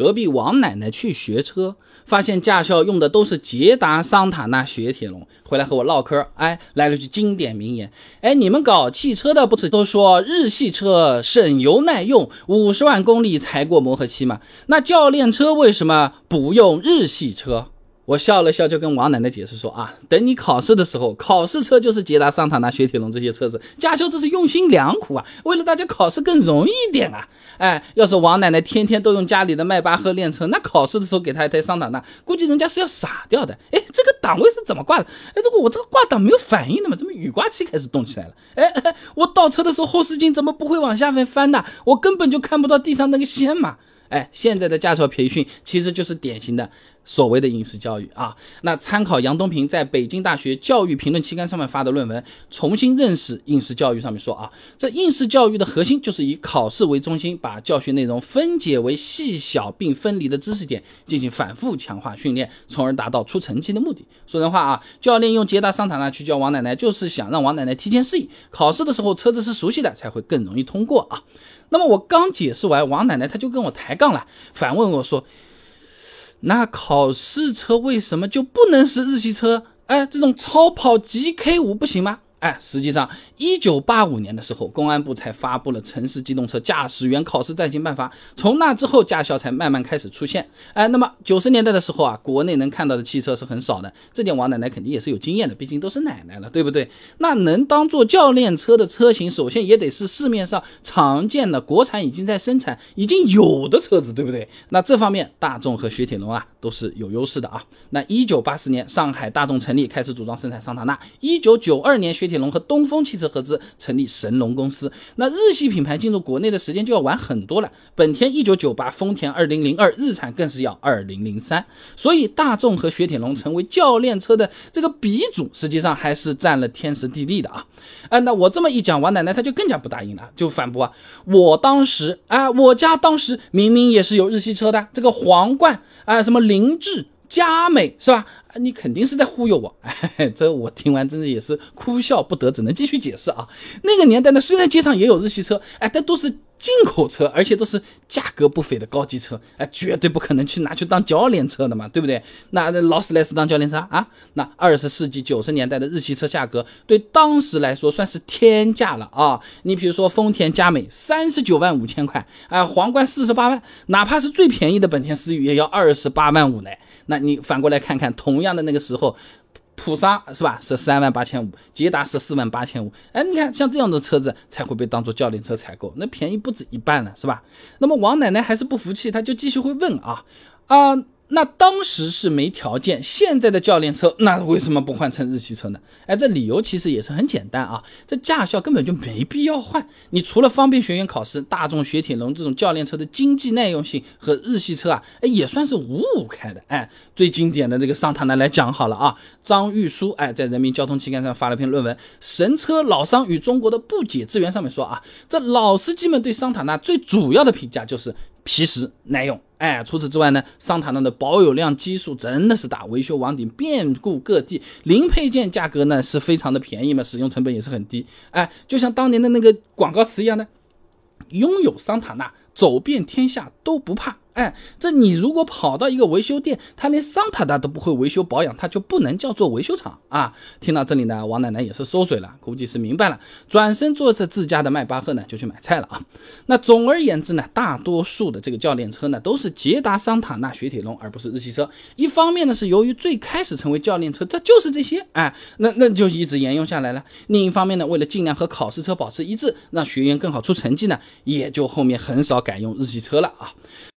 隔壁王奶奶去学车，发现驾校用的都是捷达、桑塔纳雪铁龙，回来和我唠嗑。哎，来了句经典名言：哎，你们搞汽车的不是都说日系车省油耐用，五十万公里才过磨合期吗？那教练车为什么不用日系车？我笑了笑，就跟王奶奶解释说啊，等你考试的时候，考试车就是捷达、桑塔纳、雪铁龙这些车子，驾校这是用心良苦啊，为了大家考试更容易一点啊。哎，要是王奶奶天天都用家里的迈巴赫练车，那考试的时候给她一台桑塔纳，估计人家是要傻掉的。哎，这个档位是怎么挂的？哎，这个我这个挂档没有反应的嘛？怎么雨刮器开始动起来了？哎，我倒车的时候后视镜怎么不会往下面翻呢？我根本就看不到地上那个线嘛。哎，现在的驾校培训其实就是典型的所谓的应试教育啊。那参考杨东平在北京大学教育评论期刊上面发的论文《重新认识应试教育》上面说啊，这应试教育的核心就是以考试为中心，把教学内容分解为细小并分离的知识点，进行反复强化训练，从而达到出成绩的目的。说人话啊，教练用捷达、桑塔纳去教王奶奶，就是想让王奶奶提前适应考试的时候车子是熟悉的，才会更容易通过啊。那么我刚解释完，王奶奶她就跟我抬杠了，反问我说：“那考试车为什么就不能是日系车？哎，这种超跑 GK 五不行吗？”哎，实际上，一九八五年的时候，公安部才发布了《城市机动车驾驶员考试暂行办法》，从那之后，驾校才慢慢开始出现。哎，那么九十年代的时候啊，国内能看到的汽车是很少的，这点王奶奶肯定也是有经验的，毕竟都是奶奶了，对不对？那能当做教练车的车型，首先也得是市面上常见的、国产已经在生产、已经有的车子，对不对？那这方面，大众和雪铁龙啊都是有优势的啊。那一九八四年，上海大众成立，开始组装生产桑塔纳。一九九二年，雪铁龙和东风汽车合资成立神龙公司。那日系品牌进入国内的时间就要晚很多了。本田一九九八，丰田二零零二，日产更是要二零零三。所以大众和雪铁龙成为教练车的这个鼻祖，实际上还是占了天时地利的啊。哎，那我这么一讲，王奶奶她就更加不答应了，就反驳啊。我当时啊，我家当时明明也是有日系车的，这个皇冠啊，什么凌志。佳美是吧？你肯定是在忽悠我。哎，这我听完真的也是哭笑不得，只能继续解释啊。那个年代呢，虽然街上也有日系车，哎，但都是进口车，而且都是价格不菲的高级车，哎，绝对不可能去拿去当教练车的嘛，对不对？那劳斯莱斯当教练车啊？那二十世纪九十年代的日系车价格，对当时来说算是天价了啊。你比如说丰田佳美三十九万五千块，哎，皇冠四十八万，哪怕是最便宜的本田思域也要二十八万五呢。那你反过来看看，同样的那个时候，普桑是吧？是三万八千五，捷达十四万八千五。哎，你看像这样的车子才会被当做教练车采购，那便宜不止一半了，是吧？那么王奶奶还是不服气，她就继续会问啊啊。那当时是没条件，现在的教练车那为什么不换成日系车呢？哎，这理由其实也是很简单啊，这驾校根本就没必要换。你除了方便学员考试，大众雪铁龙这种教练车的经济耐用性和日系车啊，哎也算是五五开的。哎，最经典的这个桑塔纳来讲好了啊，张玉书哎在人民交通期刊上发了篇论文《神车老桑与中国的不解之缘》，上面说啊，这老司机们对桑塔纳最主要的评价就是皮实耐用。哎，除此之外呢，桑塔纳的保有量基数真的是大，维修网点遍布各地，零配件价格呢是非常的便宜嘛，使用成本也是很低。哎，就像当年的那个广告词一样的，拥有桑塔纳，走遍天下都不怕。哎，这你如果跑到一个维修店，他连桑塔纳都不会维修保养，他就不能叫做维修厂啊！听到这里呢，王奶奶也是收嘴了，估计是明白了，转身坐着自家的迈巴赫呢，就去买菜了啊。那总而言之呢，大多数的这个教练车呢，都是捷达、桑塔纳、雪铁龙，而不是日系车。一方面呢，是由于最开始成为教练车，这就是这些，哎，那那就一直沿用下来了。另一方面呢，为了尽量和考试车保持一致，让学员更好出成绩呢，也就后面很少改用日系车了啊。